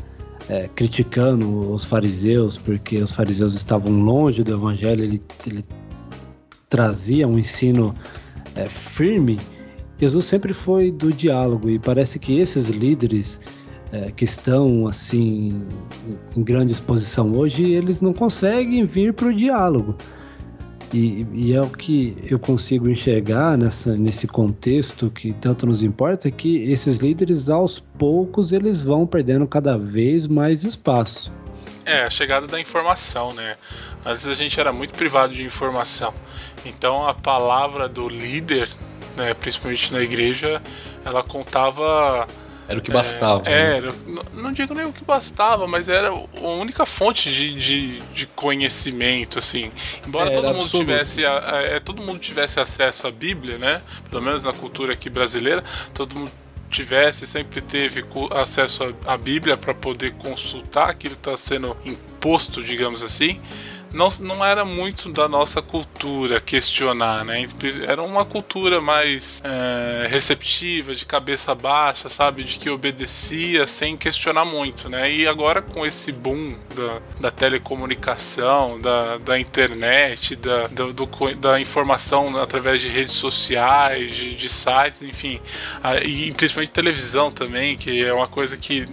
é, criticando os fariseus, porque os fariseus estavam longe do evangelho, ele, ele trazia um ensino é, firme. Jesus sempre foi do diálogo e parece que esses líderes é, que estão assim em grande exposição hoje, eles não conseguem vir para o diálogo. E, e, é o que eu consigo enxergar nessa, nesse contexto que tanto nos importa, é que esses líderes, aos poucos, eles vão perdendo cada vez mais espaço. É, a chegada da informação, né? Antes a gente era muito privado de informação. Então a palavra do líder, né, principalmente na igreja, ela contava era o que bastava. É, né? era, não digo nem o que bastava, mas era a única fonte de, de, de conhecimento, assim. Embora todo mundo tivesse a, a, é, todo mundo tivesse acesso à Bíblia, né? Pelo menos na cultura aqui brasileira, todo mundo tivesse, sempre teve acesso à Bíblia para poder consultar aquilo que está sendo imposto, digamos assim não, não era muito da nossa cultura questionar, né? Era uma cultura mais é, receptiva, de cabeça baixa, sabe? De que obedecia sem questionar muito, né? E agora com esse boom da, da telecomunicação, da, da internet, da, do, do, da informação através de redes sociais, de, de sites, enfim, e principalmente televisão também, que é uma coisa que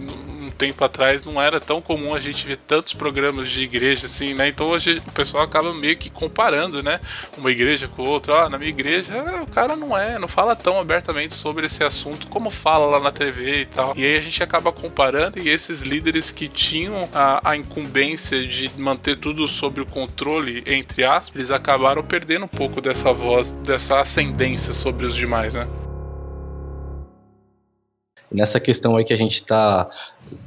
tempo atrás não era tão comum a gente ver tantos programas de igreja assim, né? Então hoje o pessoal acaba meio que comparando, né? Uma igreja com outra. Ó, na minha igreja o cara não é, não fala tão abertamente sobre esse assunto como fala lá na TV e tal. E aí a gente acaba comparando e esses líderes que tinham a, a incumbência de manter tudo sob o controle, entre aspas, eles acabaram perdendo um pouco dessa voz, dessa ascendência sobre os demais, né? Nessa questão aí que a gente está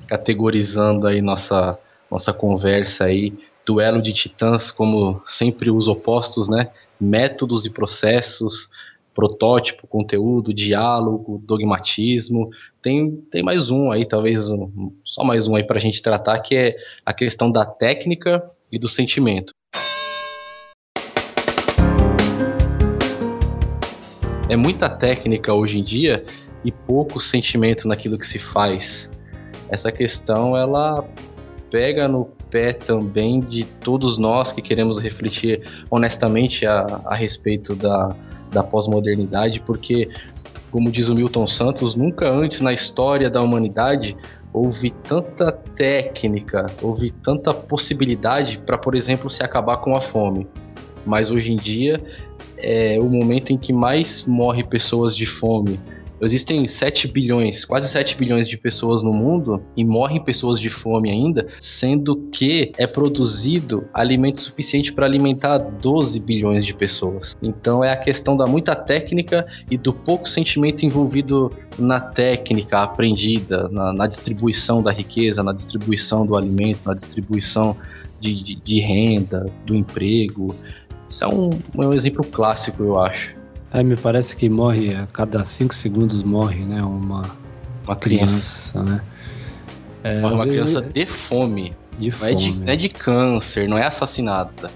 categorizando aí nossa, nossa conversa aí, duelo de titãs como sempre os opostos, né? Métodos e processos, protótipo, conteúdo, diálogo, dogmatismo. Tem, tem mais um aí, talvez um, só mais um aí para a gente tratar, que é a questão da técnica e do sentimento. É muita técnica hoje em dia e pouco sentimento naquilo que se faz. Essa questão ela pega no pé também de todos nós que queremos refletir honestamente a, a respeito da, da pós-modernidade, porque, como diz o Milton Santos, nunca antes na história da humanidade houve tanta técnica, houve tanta possibilidade para, por exemplo, se acabar com a fome. Mas hoje em dia é o momento em que mais morre pessoas de fome Existem 7 bilhões, quase 7 bilhões de pessoas no mundo e morrem pessoas de fome ainda, sendo que é produzido alimento suficiente para alimentar 12 bilhões de pessoas. Então é a questão da muita técnica e do pouco sentimento envolvido na técnica aprendida, na, na distribuição da riqueza, na distribuição do alimento, na distribuição de, de, de renda, do emprego. Isso é um, um exemplo clássico, eu acho. É, me parece que morre a cada cinco segundos morre, né? Uma, uma criança, criança né? É, morre uma criança é... de fome. De não, fome. É de, não é de câncer, não é assassinada.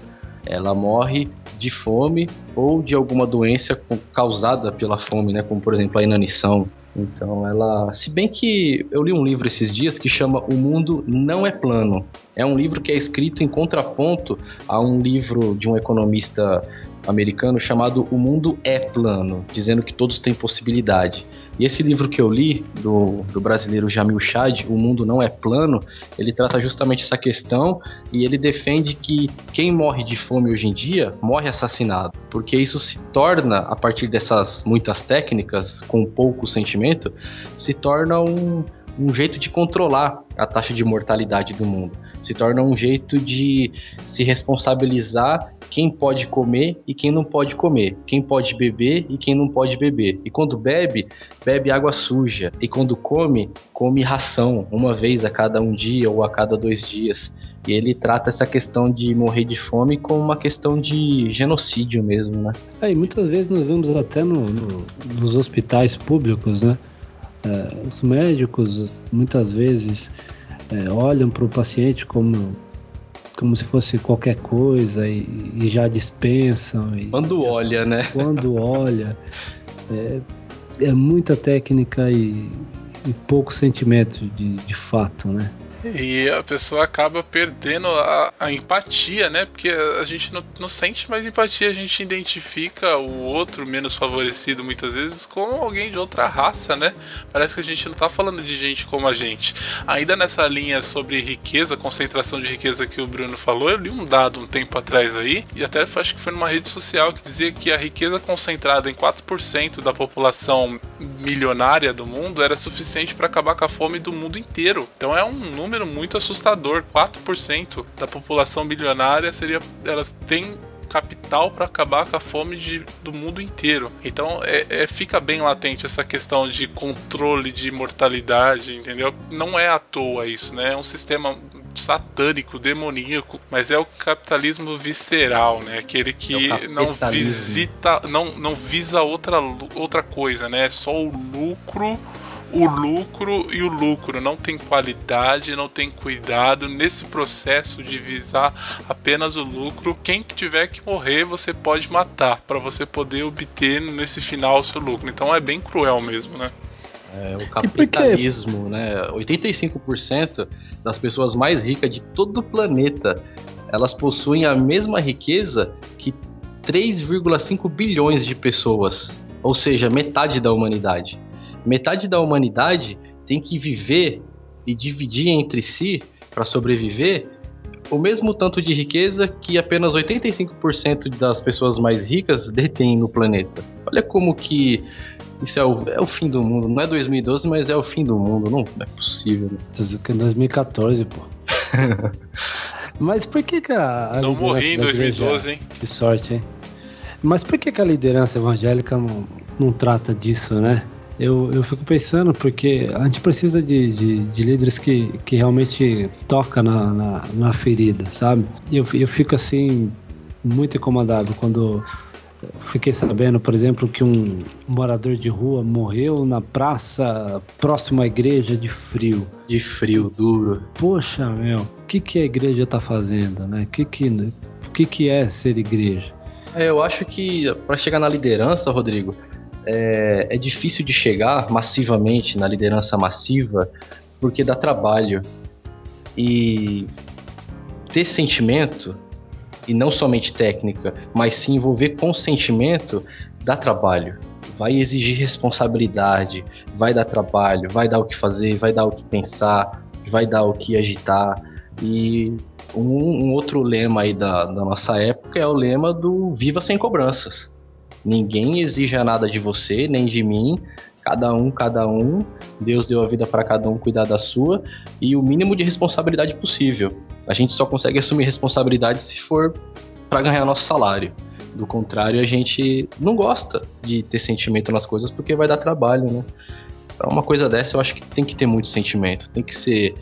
Ela morre de fome ou de alguma doença causada pela fome, né? Como por exemplo a inanição. Então ela, se bem que eu li um livro esses dias que chama O Mundo Não é Plano. É um livro que é escrito em contraponto a um livro de um economista americano chamado O Mundo é Plano, dizendo que todos têm possibilidade. E esse livro que eu li, do, do brasileiro Jamil Chad, O Mundo Não é Plano, ele trata justamente essa questão e ele defende que quem morre de fome hoje em dia morre assassinado, porque isso se torna, a partir dessas muitas técnicas, com pouco sentimento, se torna um, um jeito de controlar a taxa de mortalidade do mundo se torna um jeito de se responsabilizar quem pode comer e quem não pode comer, quem pode beber e quem não pode beber. E quando bebe, bebe água suja. E quando come, come ração, uma vez a cada um dia ou a cada dois dias. E ele trata essa questão de morrer de fome como uma questão de genocídio mesmo, né? É, e muitas vezes nós vemos até no, no, nos hospitais públicos, né? É, os médicos muitas vezes é, olham para o paciente como como se fosse qualquer coisa e, e já dispensam. E, quando e olha, as, né? Quando olha. É, é muita técnica e, e pouco sentimento de, de fato, né? E a pessoa acaba perdendo a, a empatia, né? Porque a gente não, não, sente mais empatia, a gente identifica o outro menos favorecido muitas vezes como alguém de outra raça, né? Parece que a gente não tá falando de gente como a gente. Ainda nessa linha sobre riqueza, concentração de riqueza que o Bruno falou, eu li um dado um tempo atrás aí, e até acho que foi numa rede social que dizia que a riqueza concentrada em 4% da população milionária do mundo era suficiente para acabar com a fome do mundo inteiro. Então é um número número muito assustador. 4% da população bilionária seria. Elas têm capital para acabar com a fome de, do mundo inteiro. Então é, é, fica bem latente essa questão de controle de mortalidade, entendeu? Não é à toa isso, né? É um sistema satânico, demoníaco, mas é o capitalismo visceral, né? Aquele que é não visita, não, não visa outra, outra coisa, né? É só o lucro o lucro e o lucro, não tem qualidade, não tem cuidado nesse processo de visar apenas o lucro. Quem tiver que morrer, você pode matar para você poder obter nesse final o seu lucro. Então é bem cruel mesmo, né? É, o capitalismo, né? 85% das pessoas mais ricas de todo o planeta, elas possuem a mesma riqueza que 3,5 bilhões de pessoas, ou seja, metade da humanidade metade da humanidade tem que viver e dividir entre si para sobreviver o mesmo tanto de riqueza que apenas 85% das pessoas mais ricas detêm no planeta. Olha como que isso é o, é o fim do mundo. Não é 2012, mas é o fim do mundo. Não, não é possível. Né? 2014, pô. mas por que, que a. a não morri em 2012, hein? Que sorte, hein? Mas por que, que a liderança evangélica não, não trata disso, né? Eu, eu fico pensando porque a gente precisa de, de, de líderes que, que realmente toca na, na, na ferida, sabe? E eu, eu fico assim muito incomodado quando fiquei sabendo, por exemplo, que um morador de rua morreu na praça próxima à igreja de frio. De frio, duro. Poxa, meu, o que, que a igreja tá fazendo, né? O que, que, que, que é ser igreja? É, eu acho que para chegar na liderança, Rodrigo, é, é difícil de chegar massivamente na liderança massiva porque dá trabalho. E ter sentimento, e não somente técnica, mas se envolver com sentimento, dá trabalho. Vai exigir responsabilidade, vai dar trabalho, vai dar o que fazer, vai dar o que pensar, vai dar o que agitar. E um, um outro lema aí da, da nossa época é o lema do Viva Sem Cobranças. Ninguém exija nada de você, nem de mim. Cada um, cada um. Deus deu a vida para cada um cuidar da sua e o mínimo de responsabilidade possível. A gente só consegue assumir responsabilidade se for para ganhar nosso salário. Do contrário, a gente não gosta de ter sentimento nas coisas porque vai dar trabalho, né? Então, uma coisa dessa eu acho que tem que ter muito sentimento, tem que ser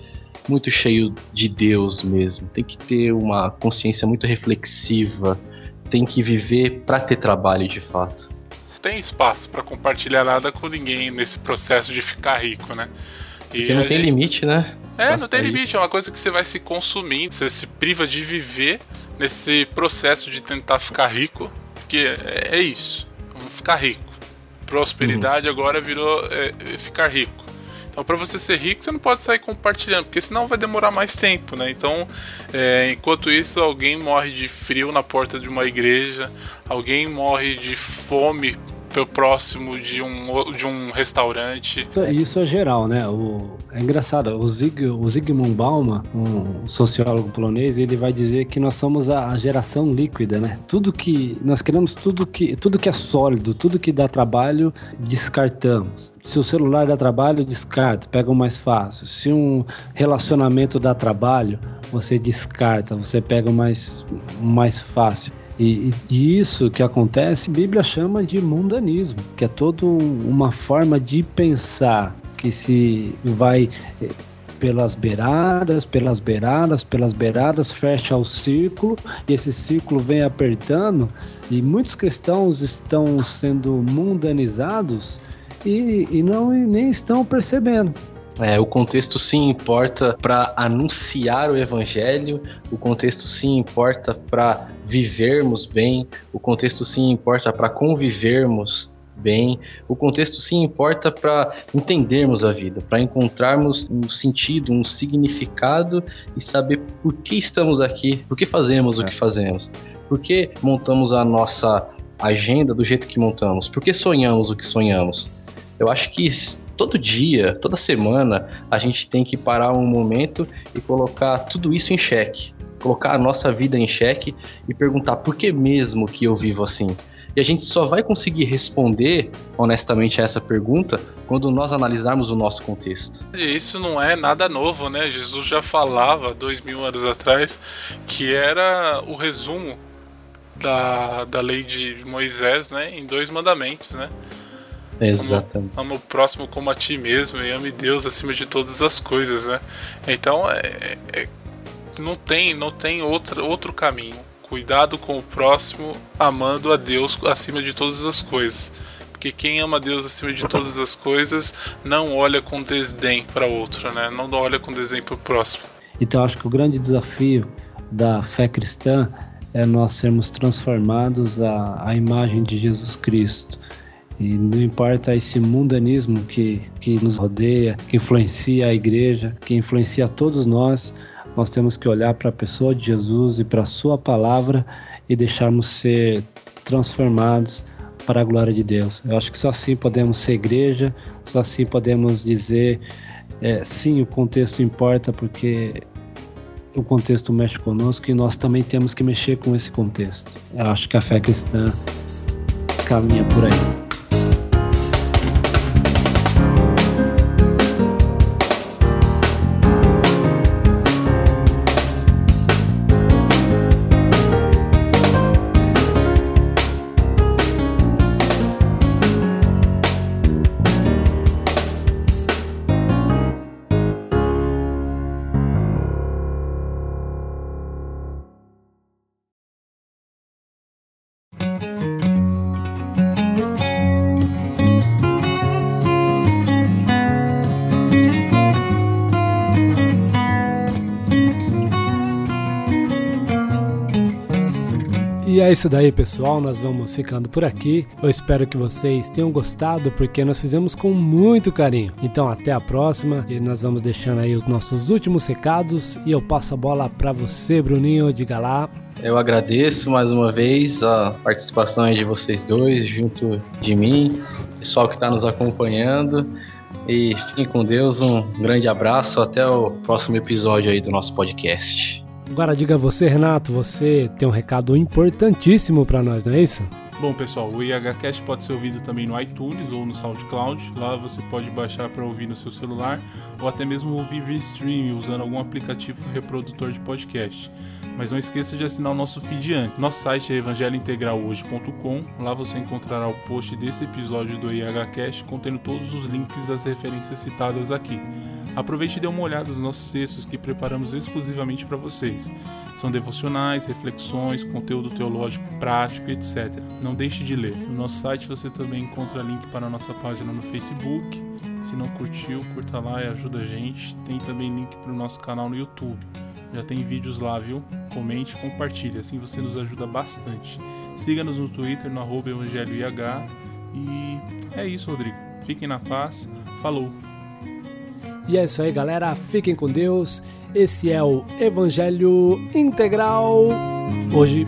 muito cheio de Deus mesmo, tem que ter uma consciência muito reflexiva, tem que viver para ter trabalho de fato. Tem espaço para compartilhar nada com ninguém nesse processo de ficar rico, né? E Porque não tem gente... limite, né? É, não tem limite, é uma coisa que você vai se consumindo, você se priva de viver nesse processo de tentar ficar rico, porque é, é isso, vamos ficar rico. Prosperidade uhum. agora virou é, ficar rico. Então, para você ser rico, você não pode sair compartilhando, porque senão vai demorar mais tempo, né? Então, é, enquanto isso, alguém morre de frio na porta de uma igreja, alguém morre de fome próximo de um, de um restaurante. Isso é geral, né? O, é engraçado, o, Zig, o Zygmunt Bauman, um sociólogo polonês, ele vai dizer que nós somos a, a, geração líquida, né? Tudo que nós queremos tudo que tudo que é sólido, tudo que dá trabalho, descartamos. Se o celular dá trabalho, descarta, pega o mais fácil. Se um relacionamento dá trabalho, você descarta, você pega o mais, o mais fácil. E, e, isso que acontece, a Bíblia chama de mundanismo, que é toda uma forma de pensar que se vai eh, pelas beiradas, pelas beiradas, pelas beiradas, fecha o círculo e esse círculo vem apertando e muitos cristãos estão sendo mundanizados e, e não e nem estão percebendo. É, o contexto sim importa para anunciar o evangelho, o contexto sim importa para vivermos bem, o contexto sim importa para convivermos bem. O contexto sim importa para entendermos a vida, para encontrarmos um sentido, um significado e saber por que estamos aqui, por que fazemos é. o que fazemos, por que montamos a nossa agenda do jeito que montamos, por que sonhamos o que sonhamos. Eu acho que todo dia, toda semana, a gente tem que parar um momento e colocar tudo isso em xeque. Colocar a nossa vida em xeque e perguntar por que mesmo que eu vivo assim? E a gente só vai conseguir responder honestamente a essa pergunta quando nós analisarmos o nosso contexto. Isso não é nada novo, né? Jesus já falava dois mil anos atrás que era o resumo da, da lei de Moisés, né? Em dois mandamentos, né? Exatamente. Ama, o próximo como a ti mesmo e ame Deus acima de todas as coisas, né? Então é, é, é não tem, não tem outro, outro caminho. Cuidado com o próximo, amando a Deus acima de todas as coisas. Porque quem ama Deus acima de todas as coisas não olha com desdém para outro, né? Não olha com desdém para o próximo. Então acho que o grande desafio da fé cristã é nós sermos transformados à, à imagem de Jesus Cristo. E não importa esse mundanismo que, que nos rodeia, que influencia a igreja, que influencia todos nós, nós temos que olhar para a pessoa de Jesus e para a Sua palavra e deixarmos ser transformados para a glória de Deus. Eu acho que só assim podemos ser igreja, só assim podemos dizer é, sim, o contexto importa porque o contexto mexe conosco e nós também temos que mexer com esse contexto. Eu acho que a fé cristã caminha por aí. Isso daí, pessoal. Nós vamos ficando por aqui. Eu espero que vocês tenham gostado, porque nós fizemos com muito carinho. Então, até a próxima. E nós vamos deixando aí os nossos últimos recados. E eu passo a bola para você, Bruninho. Diga lá. Eu agradeço mais uma vez a participação de vocês dois, junto de mim, pessoal que está nos acompanhando. E fiquem com Deus, um grande abraço, até o próximo episódio aí do nosso podcast. Agora diga você, Renato, você tem um recado importantíssimo para nós, não é isso? Bom, pessoal, o IHCast pode ser ouvido também no iTunes ou no SoundCloud. Lá você pode baixar para ouvir no seu celular ou até mesmo ouvir via stream usando algum aplicativo reprodutor de podcast. Mas não esqueça de assinar o nosso feed antes. Nosso site é evangelhointegralhoje.com. Lá você encontrará o post desse episódio do IHCast contendo todos os links das referências citadas aqui. Aproveite e dê uma olhada nos nossos textos que preparamos exclusivamente para vocês. São devocionais, reflexões, conteúdo teológico prático, etc. Não deixe de ler. No nosso site você também encontra link para a nossa página no Facebook. Se não curtiu, curta lá e ajuda a gente. Tem também link para o nosso canal no YouTube. Já tem vídeos lá, viu? Comente, compartilhe, assim você nos ajuda bastante. Siga-nos no Twitter, no arroba evangelhoih. E é isso, Rodrigo. Fiquem na paz. Falou! E é isso aí, galera. Fiquem com Deus. Esse é o Evangelho Integral. Hoje